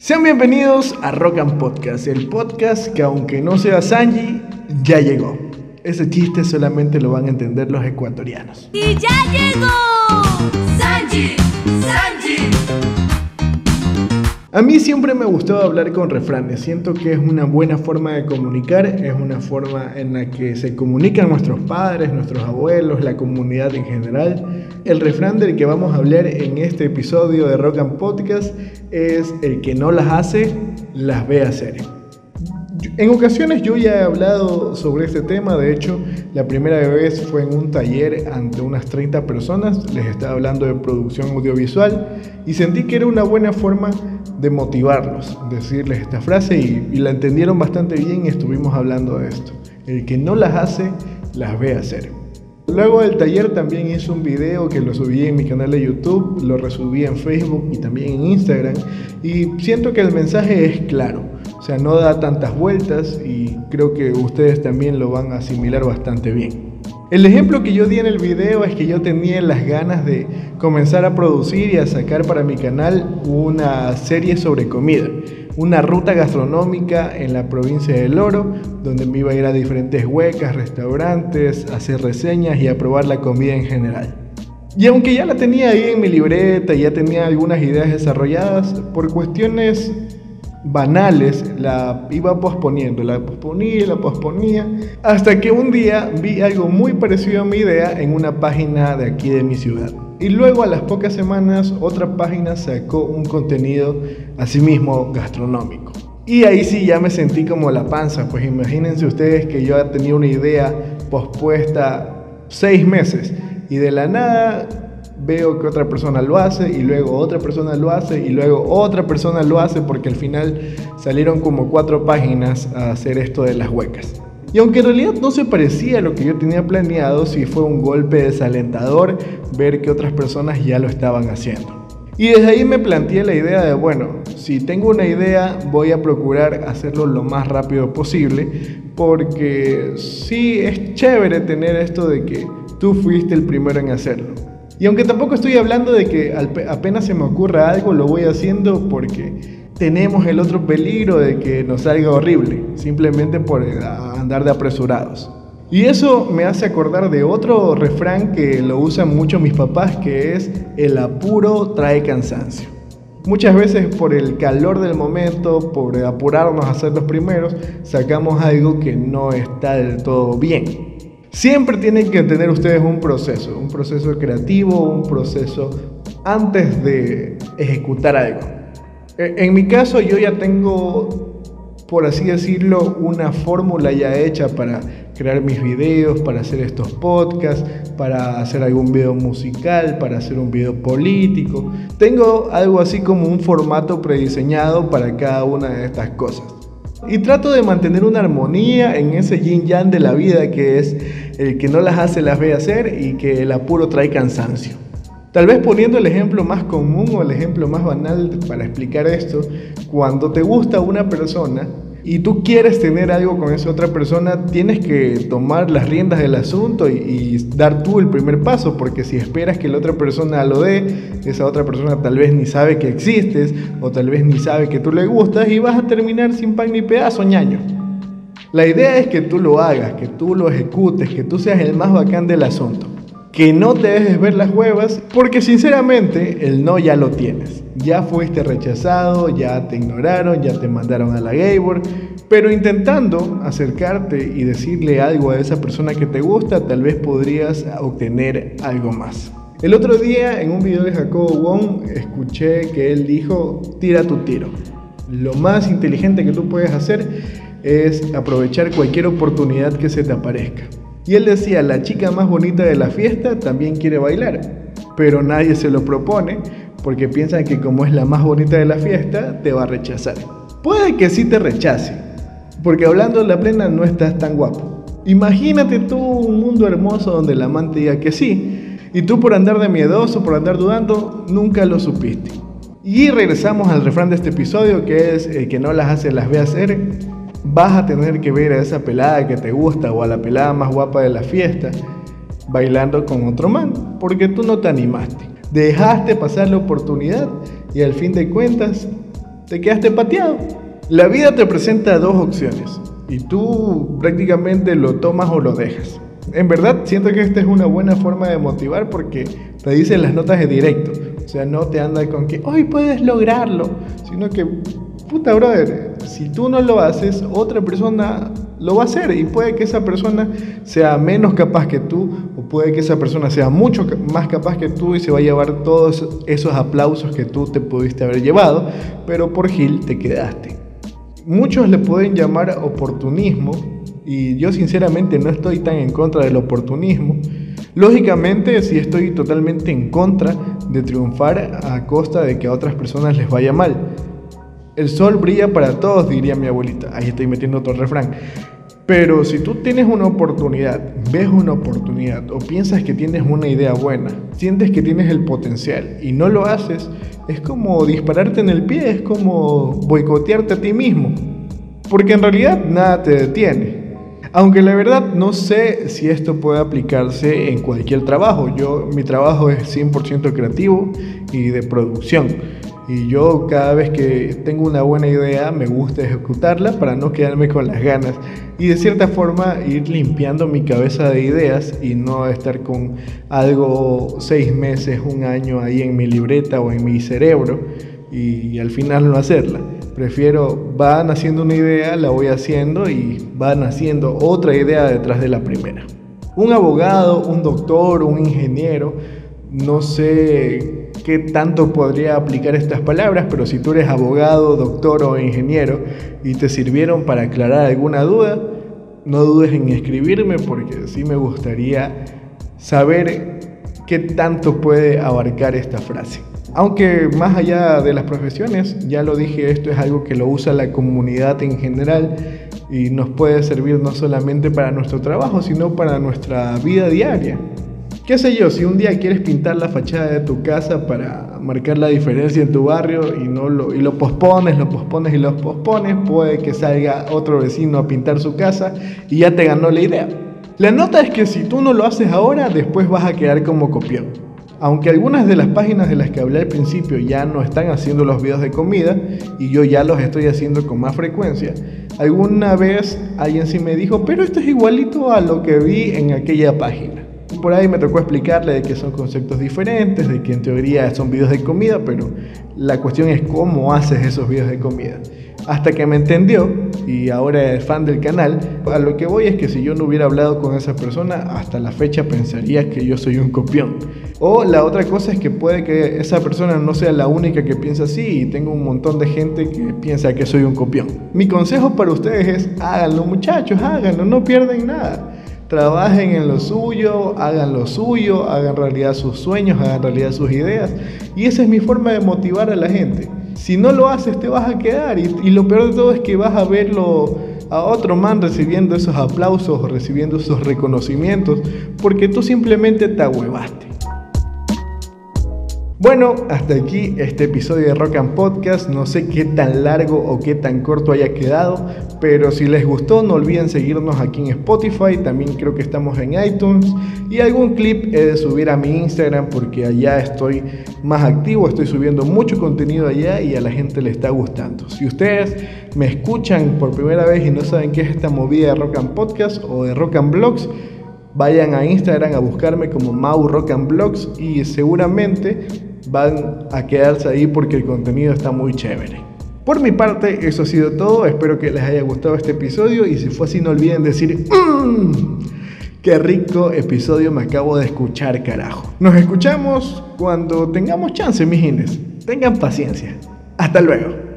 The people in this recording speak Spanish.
Sean bienvenidos a Rock and Podcast, el podcast que aunque no sea Sanji, ya llegó. Ese chiste solamente lo van a entender los ecuatorianos. ¡Y ya llegó! ¡Sanji! ¡Sanji! A mí siempre me ha gustado hablar con refranes, siento que es una buena forma de comunicar, es una forma en la que se comunican nuestros padres, nuestros abuelos, la comunidad en general. El refrán del que vamos a hablar en este episodio de Rock and Podcast es el que no las hace, las ve hacer. En ocasiones yo ya he hablado sobre este tema, de hecho la primera vez fue en un taller ante unas 30 personas, les estaba hablando de producción audiovisual y sentí que era una buena forma de motivarlos, decirles esta frase y, la entendieron bastante bien y estuvimos hablando de esto. El que no las hace, las ve hacer. Luego del taller también hice un video que lo subí en mi canal de YouTube, lo resubí en Facebook y también en Instagram y siento que el mensaje es claro, o sea, no da tantas vueltas y creo que ustedes también lo van a asimilar bastante bien. El ejemplo que yo di en el video es que yo tenía las ganas de comenzar a producir y a sacar para mi canal una serie sobre comida, una ruta gastronómica en la provincia del Oro, donde me iba a ir a diferentes huecas, restaurantes, hacer reseñas y a probar la comida en general. Y aunque ya la tenía ahí en mi libreta y ya tenía algunas ideas desarrolladas, por cuestiones banales, la iba posponiendo, la posponía, la posponía, hasta que un día vi algo muy parecido a mi idea en una página de aquí de mi ciudad. Y luego a las pocas semanas otra página sacó un contenido asimismo gastronómico. Y ahí sí ya me sentí como la panza, pues imagínense ustedes que yo tenía una idea pospuesta seis meses y de la nada veo que otra persona lo hace y luego otra persona lo hace y luego otra persona lo hace porque al final salieron como cuatro páginas a hacer esto de las huecas. Y aunque en realidad no se parecía a lo que yo tenía planeado, sí fue un golpe desalentador ver que otras personas ya lo estaban haciendo. Y desde ahí me planteé la idea de, bueno, si tengo una idea voy a procurar hacerlo lo más rápido posible, porque sí es chévere tener esto de que tú fuiste el primero en hacerlo. Y aunque tampoco estoy hablando de que apenas se me ocurra algo, lo voy haciendo porque tenemos el otro peligro de que nos salga horrible, simplemente por eh, andar de apresurados. Y eso me hace acordar de otro refrán que lo usan mucho mis papás, que es el apuro trae cansancio. Muchas veces por el calor del momento, por apurarnos a ser los primeros, sacamos algo que no está del todo bien. Siempre tienen que tener ustedes un proceso, un proceso creativo, un proceso antes de ejecutar algo. E, en mi caso yo ya tengo, por así decirlo, una fórmula ya hecha para crear mis videos, para hacer estos podcasts, para hacer algún video musical, para hacer un video político. Tengo algo así como un formato prediseñado para cada una de estas cosas. Y trato de mantener una armonía en ese yin yang de la vida que es el que no las hace las ve hacer y que el apuro trae cansancio. Tal vez poniendo el ejemplo más común o el ejemplo más banal para explicar esto, cuando te gusta una persona y tú quieres tener algo con esa otra persona, tienes que tomar las riendas del asunto y, dar tú el primer paso, porque si esperas que la otra persona lo dé, esa otra persona tal vez ni sabe que existes o tal vez ni sabe que tú le gustas y vas a terminar sin pan ni pedazo, ñaño. La idea es que tú lo hagas, que tú lo ejecutes, que tú seas el más bacán del asunto. Que no te dejes ver las huevas, porque sinceramente el no ya lo tienes. Ya fuiste rechazado, ya te ignoraron, ya te mandaron a la Gabor, pero intentando acercarte y decirle algo a esa persona que te gusta, tal vez podrías obtener algo más. El otro día en un video de Jacobo Wong escuché que él dijo, tira tu tiro. Lo más inteligente que tú puedes hacer es aprovechar cualquier oportunidad que se te aparezca. Y él decía, la chica más bonita de la fiesta también quiere bailar, pero nadie se lo propone porque piensan que como es la más bonita de la fiesta, te va a rechazar. Puede que sí te rechace, porque hablando de la plena no estás tan guapo. Imagínate tú un mundo hermoso donde el amante diga que sí, y tú por andar de miedoso, por andar dudando, nunca lo supiste. Y regresamos al refrán de este episodio, que es el que no las hace las ve hacer vas a tener que ver a esa pelada que te gusta o a la pelada más guapa de la fiesta bailando con otro man, porque tú no te animaste. Dejaste pasar la oportunidad y al fin de cuentas te quedaste pateado. La vida te presenta dos opciones y tú prácticamente lo tomas o lo dejas. En verdad, siento que esta es una buena forma de motivar porque te dicen las notas de directo. O sea, no te anda con que hoy puedes lograrlo, sino que, puta brother, si tú no lo haces, otra persona lo va a hacer y puede que esa persona sea menos capaz que tú o puede que esa persona sea mucho más capaz que tú y se va a llevar todos esos aplausos que tú te pudiste haber llevado, pero por Gil te quedaste. Muchos le pueden llamar oportunismo y yo sinceramente no estoy tan en contra del oportunismo. Lógicamente sí estoy totalmente en contra de triunfar a costa de que a otras personas les vaya mal. El sol brilla para todos, diría mi abuelita. Ahí estoy metiendo otro refrán. Pero si tú tienes una oportunidad, ves una oportunidad o piensas que tienes una idea buena, sientes que tienes el potencial y no lo haces, es como dispararte en el pie, es como boicotearte a ti mismo. Porque en realidad nada te detiene. Aunque la verdad no sé si esto puede aplicarse en cualquier trabajo. Yo, mi trabajo es 100% creativo y de producción. Y yo cada vez que tengo una buena idea me gusta ejecutarla para no quedarme con las ganas. Y de cierta forma ir limpiando mi cabeza de ideas y no estar con algo seis meses, un año ahí en mi libreta o en mi cerebro y al final no hacerla. Prefiero, van haciendo una idea, la voy haciendo y van haciendo otra idea detrás de la primera. Un abogado, un doctor, un ingeniero, no sé qué tanto podría aplicar estas palabras, pero si tú eres abogado, doctor o ingeniero y te sirvieron para aclarar alguna duda, no dudes en escribirme porque sí me gustaría saber qué tanto puede abarcar esta frase. Aunque más allá de las profesiones, ya lo dije, esto es algo que lo usa la comunidad en general y nos puede servir no solamente para nuestro trabajo, sino para nuestra vida diaria. ¿Qué sé yo? Si un día quieres pintar la fachada de tu casa para marcar la diferencia en tu barrio y, no lo, y lo pospones, lo pospones y lo pospones, puede que salga otro vecino a pintar su casa y ya te ganó la idea. La nota es que si tú no lo haces ahora, después vas a quedar como copión. Aunque algunas de las páginas de las que hablé al principio ya no están haciendo los videos de comida y yo ya los estoy haciendo con más frecuencia, alguna vez alguien sí me dijo, pero esto es igualito a lo que vi en aquella página. Por ahí me tocó explicarle de que son conceptos diferentes, de que en teoría son videos de comida, pero la cuestión es cómo haces esos videos de comida. Hasta que me entendió y ahora es fan del canal, a lo que voy es que si yo no hubiera hablado con esa persona, hasta la fecha pensaría que yo soy un copión. O la otra cosa es que puede que esa persona no sea la única que piensa así y tengo un montón de gente que piensa que soy un copión. Mi consejo para ustedes es háganlo muchachos, háganlo, no pierden nada. Trabajen en lo suyo, hagan lo suyo, hagan realidad sus sueños, hagan realidad sus ideas. Y esa es mi forma de motivar a la gente. Si no lo haces te vas a quedar y, lo peor de todo es que vas a verlo a otro man recibiendo esos aplausos recibiendo esos reconocimientos porque tú simplemente te ahuevaste. Bueno, hasta aquí este episodio de Rock and Podcast. No sé qué tan largo o qué tan corto haya quedado, pero si les gustó, no olviden seguirnos aquí en Spotify. También creo que estamos en iTunes. Y algún clip he de subir a mi Instagram porque allá estoy más activo. Estoy subiendo mucho contenido allá y a la gente le está gustando. Si ustedes me escuchan por primera vez y no saben qué es esta movida de Rock and Podcast o de Rock and Blogs, vayan a Instagram a buscarme como Mau Rock and Blogs y seguramente van a quedarse ahí porque el contenido está muy chévere. Por mi parte, eso ha sido todo. Espero que les haya gustado este episodio y si fue así, no olviden decir mmm, ¡Qué rico episodio me acabo de escuchar, carajo! Nos escuchamos cuando tengamos chance, mis Tengan paciencia. Hasta luego.